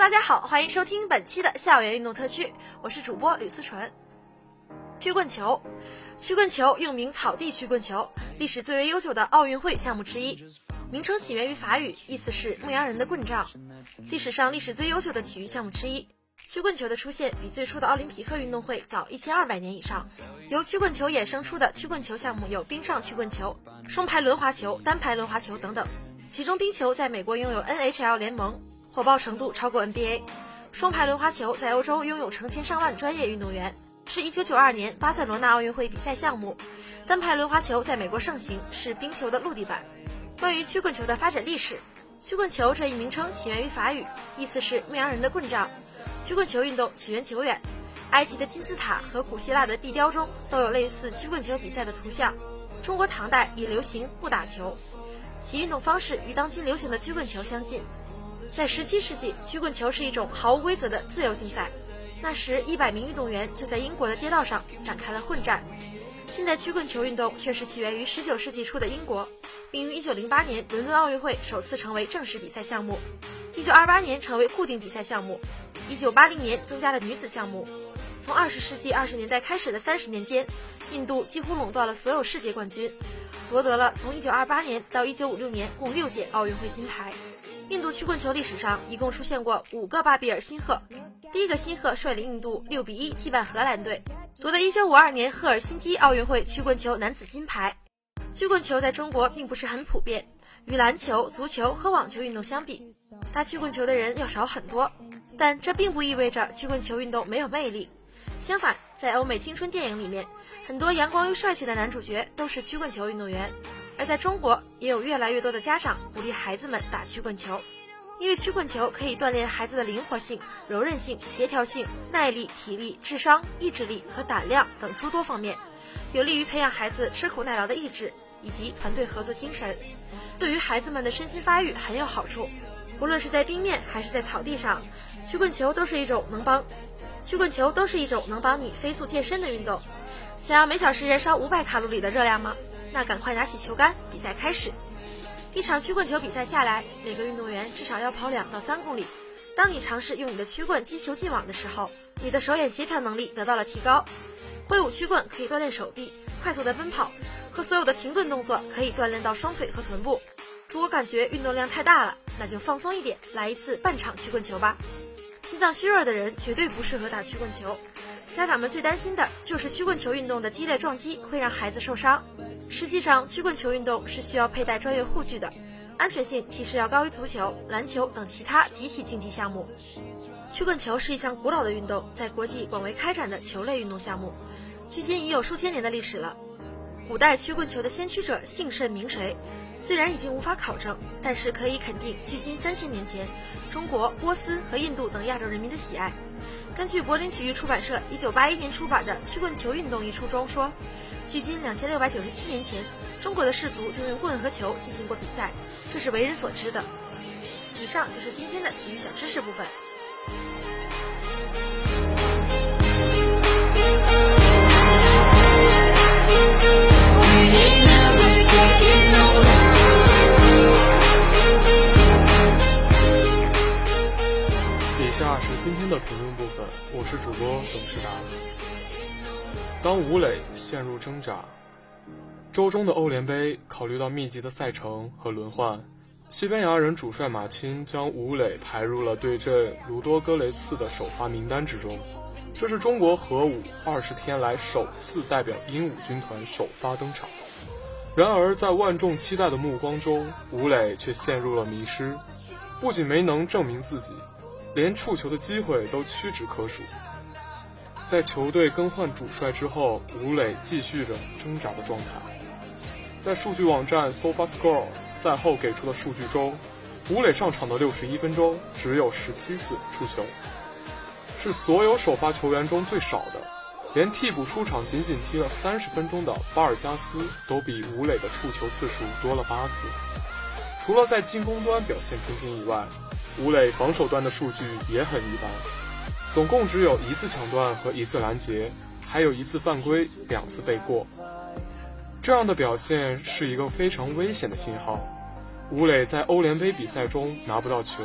大家好，欢迎收听本期的校园运动特区，我是主播吕思纯。曲棍球，曲棍球又名草地曲棍球，历史最为悠久的奥运会项目之一，名称起源于法语，意思是牧羊人的棍杖。历史上历史最悠久的体育项目之一，曲棍球的出现比最初的奥林匹克运动会早一千二百年以上。由曲棍球衍生出的曲棍球项目有冰上曲棍球、双排轮滑球、单排轮滑球等等，其中冰球在美国拥有 NHL 联盟。火爆程度超过 NBA，双排轮滑球在欧洲拥有成千上万专业运动员，是一九九二年巴塞罗那奥运会比赛项目。单排轮滑球在美国盛行，是冰球的陆地版。关于曲棍球的发展历史，曲棍球这一名称起源于法语，意思是牧羊人的棍杖。曲棍球运动起源久远，埃及的金字塔和古希腊的壁雕中都有类似曲棍球比赛的图像。中国唐代已流行不打球，其运动方式与当今流行的曲棍球相近。在十七世纪，曲棍球是一种毫无规则的自由竞赛。那时，一百名运动员就在英国的街道上展开了混战。现代曲棍球运动确实起源于十九世纪初的英国，并于一九零八年伦敦奥运会首次成为正式比赛项目，一九二八年成为固定比赛项目，一九八零年增加了女子项目。从二十世纪二十年代开始的三十年间，印度几乎垄断了所有世界冠军，夺得了从一九二八年到一九五六年共六届奥运会金牌。印度曲棍球历史上一共出现过五个巴比尔辛赫。第一个辛赫率领印度六比一击败荷兰队，夺得1952年赫尔辛基奥运会曲棍球男子金牌。曲棍球在中国并不是很普遍，与篮球、足球和网球运动相比，打曲棍球的人要少很多。但这并不意味着曲棍球运动没有魅力。相反，在欧美青春电影里面，很多阳光又帅气的男主角都是曲棍球运动员。而在中国，也有越来越多的家长鼓励孩子们打曲棍球，因为曲棍球可以锻炼孩子的灵活性、柔韧性、协调性、耐力、体力、智商、意志力和胆量等诸多方面，有利于培养孩子吃苦耐劳的意志以及团队合作精神，对于孩子们的身心发育很有好处。无论是在冰面还是在草地上，曲棍球都是一种能帮曲棍球都是一种能帮你飞速健身的运动。想要每小时燃烧五百卡路里的热量吗？那赶快拿起球杆，比赛开始。一场曲棍球比赛下来，每个运动员至少要跑两到三公里。当你尝试用你的曲棍击球进网的时候，你的手眼协调能力得到了提高。挥舞曲棍可以锻炼手臂，快速的奔跑和所有的停顿动作可以锻炼到双腿和臀部。如果感觉运动量太大了，那就放松一点，来一次半场曲棍球吧。心脏虚弱的人绝对不适合打曲棍球。家长们最担心的就是曲棍球运动的激烈撞击会让孩子受伤。实际上，曲棍球运动是需要佩戴专业护具的，安全性其实要高于足球、篮球等其他集体竞技项目。曲棍球是一项古老的运动，在国际广为开展的球类运动项目，距今已有数千年的历史了。古代曲棍球的先驱者姓甚名谁？虽然已经无法考证，但是可以肯定，距今三千年前，中国、波斯和印度等亚洲人民的喜爱。根据柏林体育出版社一九八一年出版的《曲棍球运动》一书中说，距今两千六百九十七年前，中国的士族就用棍和球进行过比赛，这是为人所知的。以上就是今天的体育小知识部分。以下是今天的评论部分，我是主播董事达。当吴磊陷入挣扎，周中的欧联杯考虑到密集的赛程和轮换，西班牙人主帅马钦将吴磊排入了对阵卢多戈雷茨的首发名单之中。这是中国核武二十天来首次代表鹦鹉军团首发登场。然而，在万众期待的目光中，吴磊却陷入了迷失，不仅没能证明自己，连触球的机会都屈指可数。在球队更换主帅之后，吴磊继续着挣扎的状态。在数据网站 SofaScore 赛后给出的数据中，吴磊上场的六十一分钟只有十七次触球。是所有首发球员中最少的，连替补出场仅仅踢了三十分钟的巴尔加斯都比吴磊的触球次数多了八次。除了在进攻端表现平平以外，吴磊防守端的数据也很一般，总共只有一次抢断和一次拦截，还有一次犯规，两次被过。这样的表现是一个非常危险的信号。吴磊在欧联杯比赛中拿不到球。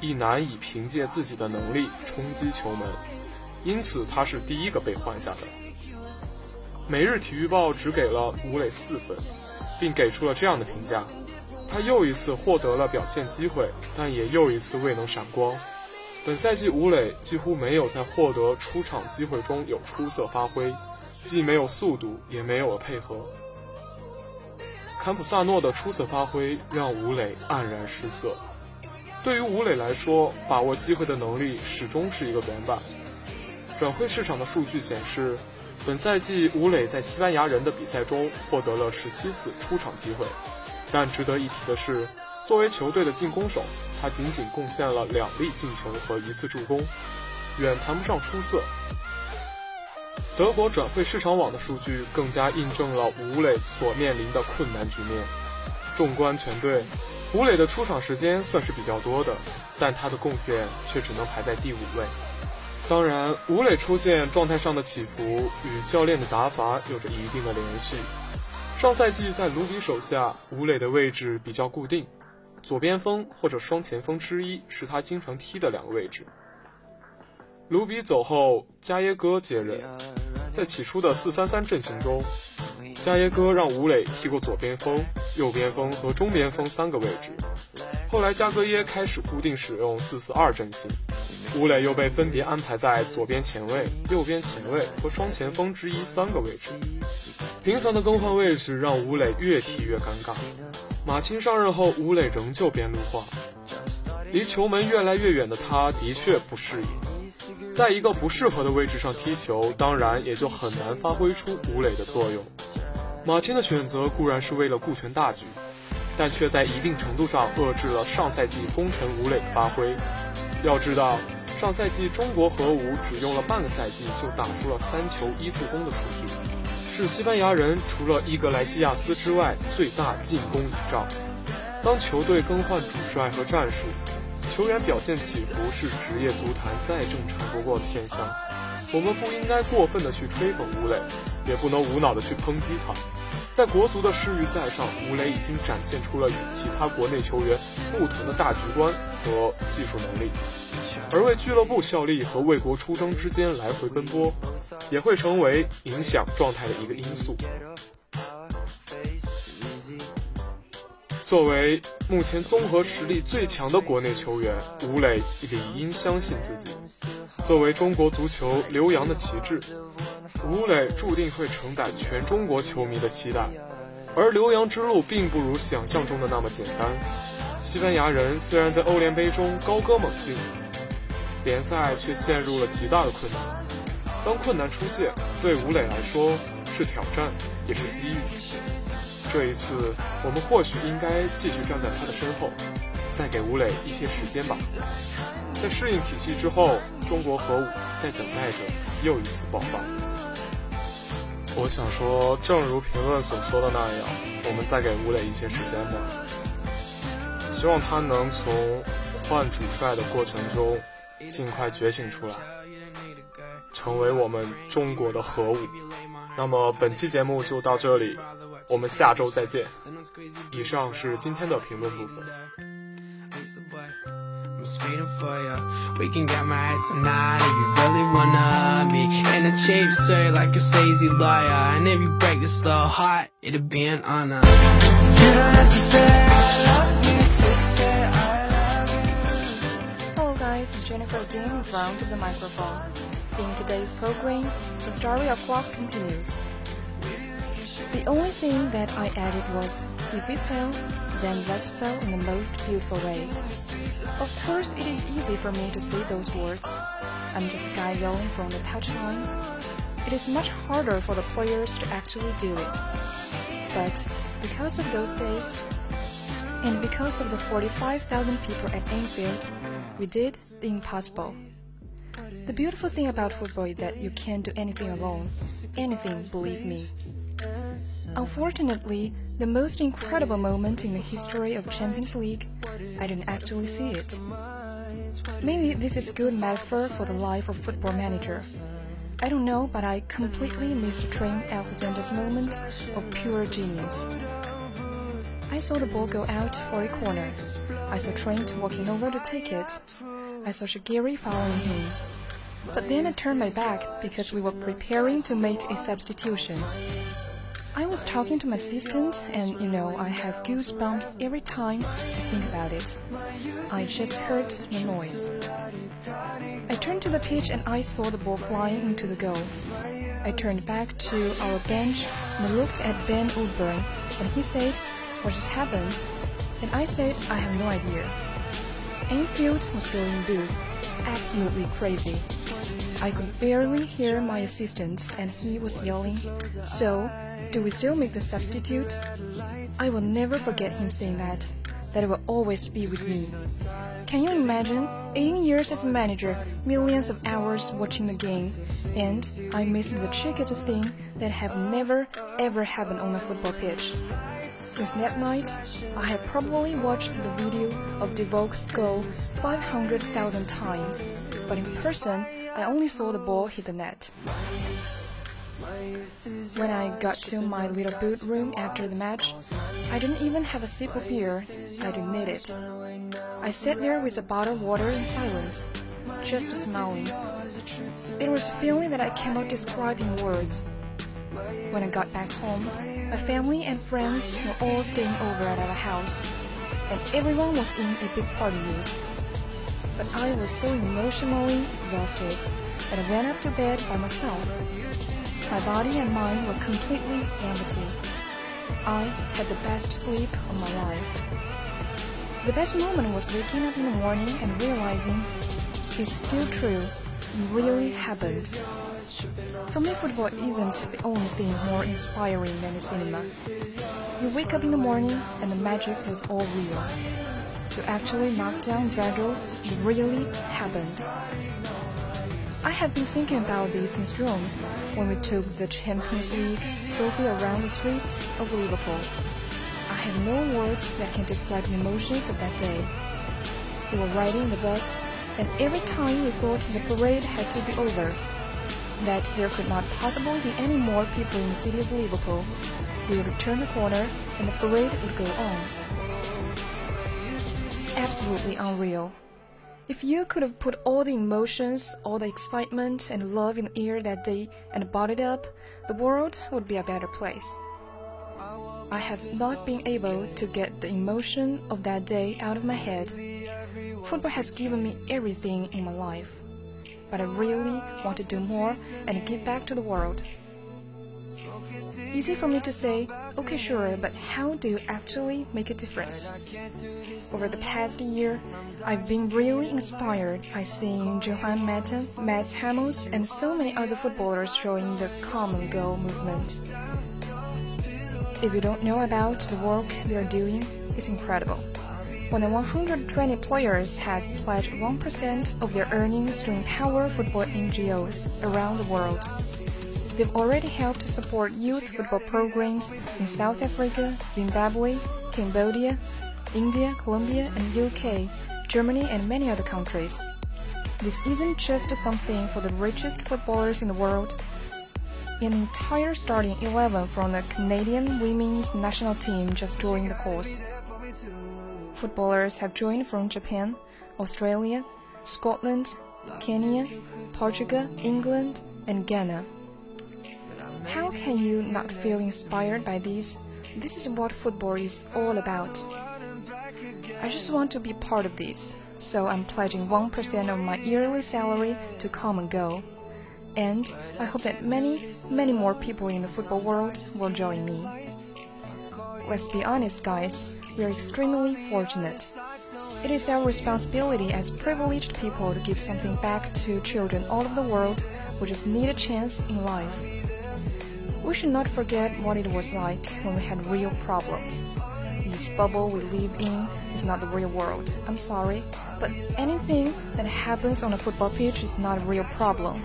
亦难以凭借自己的能力冲击球门，因此他是第一个被换下的。每日体育报只给了吴磊四分，并给出了这样的评价：他又一次获得了表现机会，但也又一次未能闪光。本赛季吴磊几乎没有在获得出场机会中有出色发挥，既没有速度，也没有了配合。坎普萨诺的出色发挥让吴磊黯然失色。对于吴磊来说，把握机会的能力始终是一个短板。转会市场的数据显示，本赛季吴磊在西班牙人的比赛中获得了十七次出场机会，但值得一提的是，作为球队的进攻手，他仅仅贡献了两粒进球和一次助攻，远谈不上出色。德国转会市场网的数据更加印证了吴磊所面临的困难局面。纵观全队。吴磊的出场时间算是比较多的，但他的贡献却只能排在第五位。当然，吴磊出现状态上的起伏与教练的打法有着一定的联系。上赛季在卢比手下，吴磊的位置比较固定，左边锋或者双前锋之一是他经常踢的两个位置。卢比走后，加耶戈接任，在起初的四三三阵型中。加耶戈让吴磊踢过左边锋、右边锋和中边锋三个位置，后来加戈耶开始固定使用四四二阵型，吴磊又被分别安排在左边前卫、右边前卫和双前锋之一三个位置。频繁的更换位置让吴磊越踢越尴尬。马钦上任后，吴磊仍旧边路化，离球门越来越远的他的确不适应，在一个不适合的位置上踢球，当然也就很难发挥出吴磊的作用。马钦的选择固然是为了顾全大局，但却在一定程度上遏制了上赛季功臣吴磊的发挥。要知道，上赛季中国和武只用了半个赛季就打出了三球一助攻的数据，是西班牙人除了伊格莱西亚斯之外最大进攻倚仗。当球队更换主帅和战术，球员表现起伏是职业足坛再正常不过的现象。我们不应该过分的去吹捧吴磊。也不能无脑的去抨击他，在国足的世预赛上，吴磊已经展现出了与其他国内球员不同的大局观和技术能力，而为俱乐部效力和为国出征之间来回奔波，也会成为影响状态的一个因素。作为目前综合实力最强的国内球员，吴磊理应相信自己。作为中国足球留洋的旗帜。吴磊注定会承载全中国球迷的期待，而留洋之路并不如想象中的那么简单。西班牙人虽然在欧联杯中高歌猛进，联赛却陷入了极大的困难。当困难出现，对吴磊来说是挑战，也是机遇。这一次，我们或许应该继续站在他的身后，再给吴磊一些时间吧。在适应体系之后，中国核武在等待着又一次爆发。我想说，正如评论所说的那样，我们再给吴磊一些时间吧。希望他能从换主帅的过程中尽快觉醒出来，成为我们中国的核武。那么本期节目就到这里，我们下周再见。以上是今天的评论部分。 I'm speeding for you. We can get married tonight if you really wanna be in a cheap suit like a sazy lawyer. And if you break this little heart, it'll be an honor. You don't have to say I love you to say I love you. Hello guys, it's Jennifer again in front of the microphone. In today's program, the story of clock continues. The only thing that I added was, if it fell, then let's fall in the most beautiful way. Of course, it is easy for me to say those words. I'm just guy yelling from the touchline. It is much harder for the players to actually do it. But because of those days, and because of the 45,000 people at Anfield, we did the impossible. The beautiful thing about football is that you can't do anything alone. Anything, believe me. Unfortunately, the most incredible moment in the history of Champions League, I didn't actually see it. Maybe this is a good metaphor for the life of football manager. I don't know, but I completely missed Trent Alexander's moment of pure genius. I saw the ball go out for a corner. I saw Trent walking over to take it. I saw Shaqiri following him. But then I turned my back because we were preparing to make a substitution. I was talking to my assistant, and you know, I have goosebumps every time I think about it. I just heard the noise. I turned to the pitch and I saw the ball flying into the goal. I turned back to our bench and looked at Ben Woodburn, and he said, What just happened? And I said, I have no idea. Anfield was going booth, absolutely crazy. I could barely hear my assistant, and he was yelling, So, do we still make the substitute? I will never forget him saying that. That will always be with me. Can you imagine? 18 years as a manager, millions of hours watching the game, and I missed the trickiest thing that have never ever happened on a football pitch. Since that night, I have probably watched the video of Divock's goal 500,000 times, but in person, I only saw the ball hit the net. When I got to my little boot room after the match, I didn't even have a sip of beer. I didn't need it. I sat there with a bottle of water in silence, just smiling. It was a feeling that I cannot describe in words. When I got back home, my family and friends were all staying over at our house, and everyone was in a big party mood. But I was so emotionally exhausted that I went up to bed by myself. My body and mind were completely empty. I had the best sleep of my life. The best moment was waking up in the morning and realizing it's still true, it really happened. For me, football isn't the only thing more inspiring than the cinema. You wake up in the morning and the magic was all real. To actually knock down Drago, it really happened. I have been thinking about this since Rome, when we took the Champions League trophy around the streets of Liverpool. I have no words that can describe the emotions of that day. We were riding the bus, and every time we thought the parade had to be over, that there could not possibly be any more people in the city of Liverpool, we would turn the corner and the parade would go on. Absolutely unreal. If you could have put all the emotions, all the excitement and love in the air that day and bottled it up, the world would be a better place. I have not been able to get the emotion of that day out of my head. Football has given me everything in my life, but I really want to do more and give back to the world. Easy for me to say, okay, sure, but how do you actually make a difference? Over the past year, I've been really inspired by seeing Johan Mata, Mats Hummels, and so many other footballers showing the common goal movement. If you don't know about the work they're doing, it's incredible. More than 120 players have pledged 1% of their earnings to empower football NGOs around the world. They've already helped to support youth football programs in South Africa, Zimbabwe, Cambodia, India, Colombia, and UK, Germany, and many other countries. This isn't just something for the richest footballers in the world. An entire starting 11 from the Canadian women's national team just joined the course. Footballers have joined from Japan, Australia, Scotland, Kenya, Portugal, England, and Ghana. How can you not feel inspired by these? This is what football is all about. I just want to be part of this, so I'm pledging 1% of my yearly salary to come and go. And I hope that many, many more people in the football world will join me. Let's be honest, guys, we are extremely fortunate. It is our responsibility as privileged people to give something back to children all over the world who just need a chance in life. We should not forget what it was like when we had real problems. This bubble we live in is not the real world. I'm sorry, but anything that happens on a football pitch is not a real problem.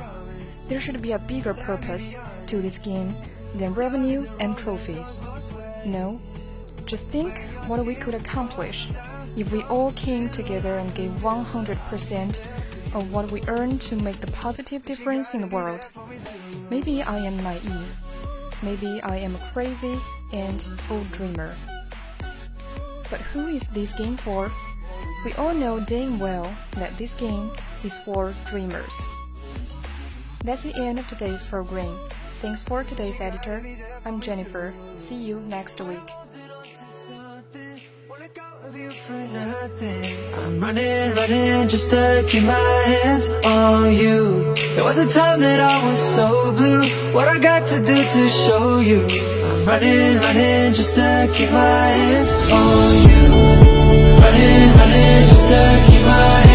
There should be a bigger purpose to this game than revenue and trophies. No, just think what we could accomplish if we all came together and gave 100% of what we earn to make the positive difference in the world. Maybe I am naive. Maybe I am a crazy and old dreamer. But who is this game for? We all know damn well that this game is for dreamers. That's the end of today's program. Thanks for today's editor. I'm Jennifer. See you next week. I'm running, running just to keep my hands on you. There was a time that I was so blue. What I got to do to show you? I'm running, running just to keep my hands on you. Running, running just to keep my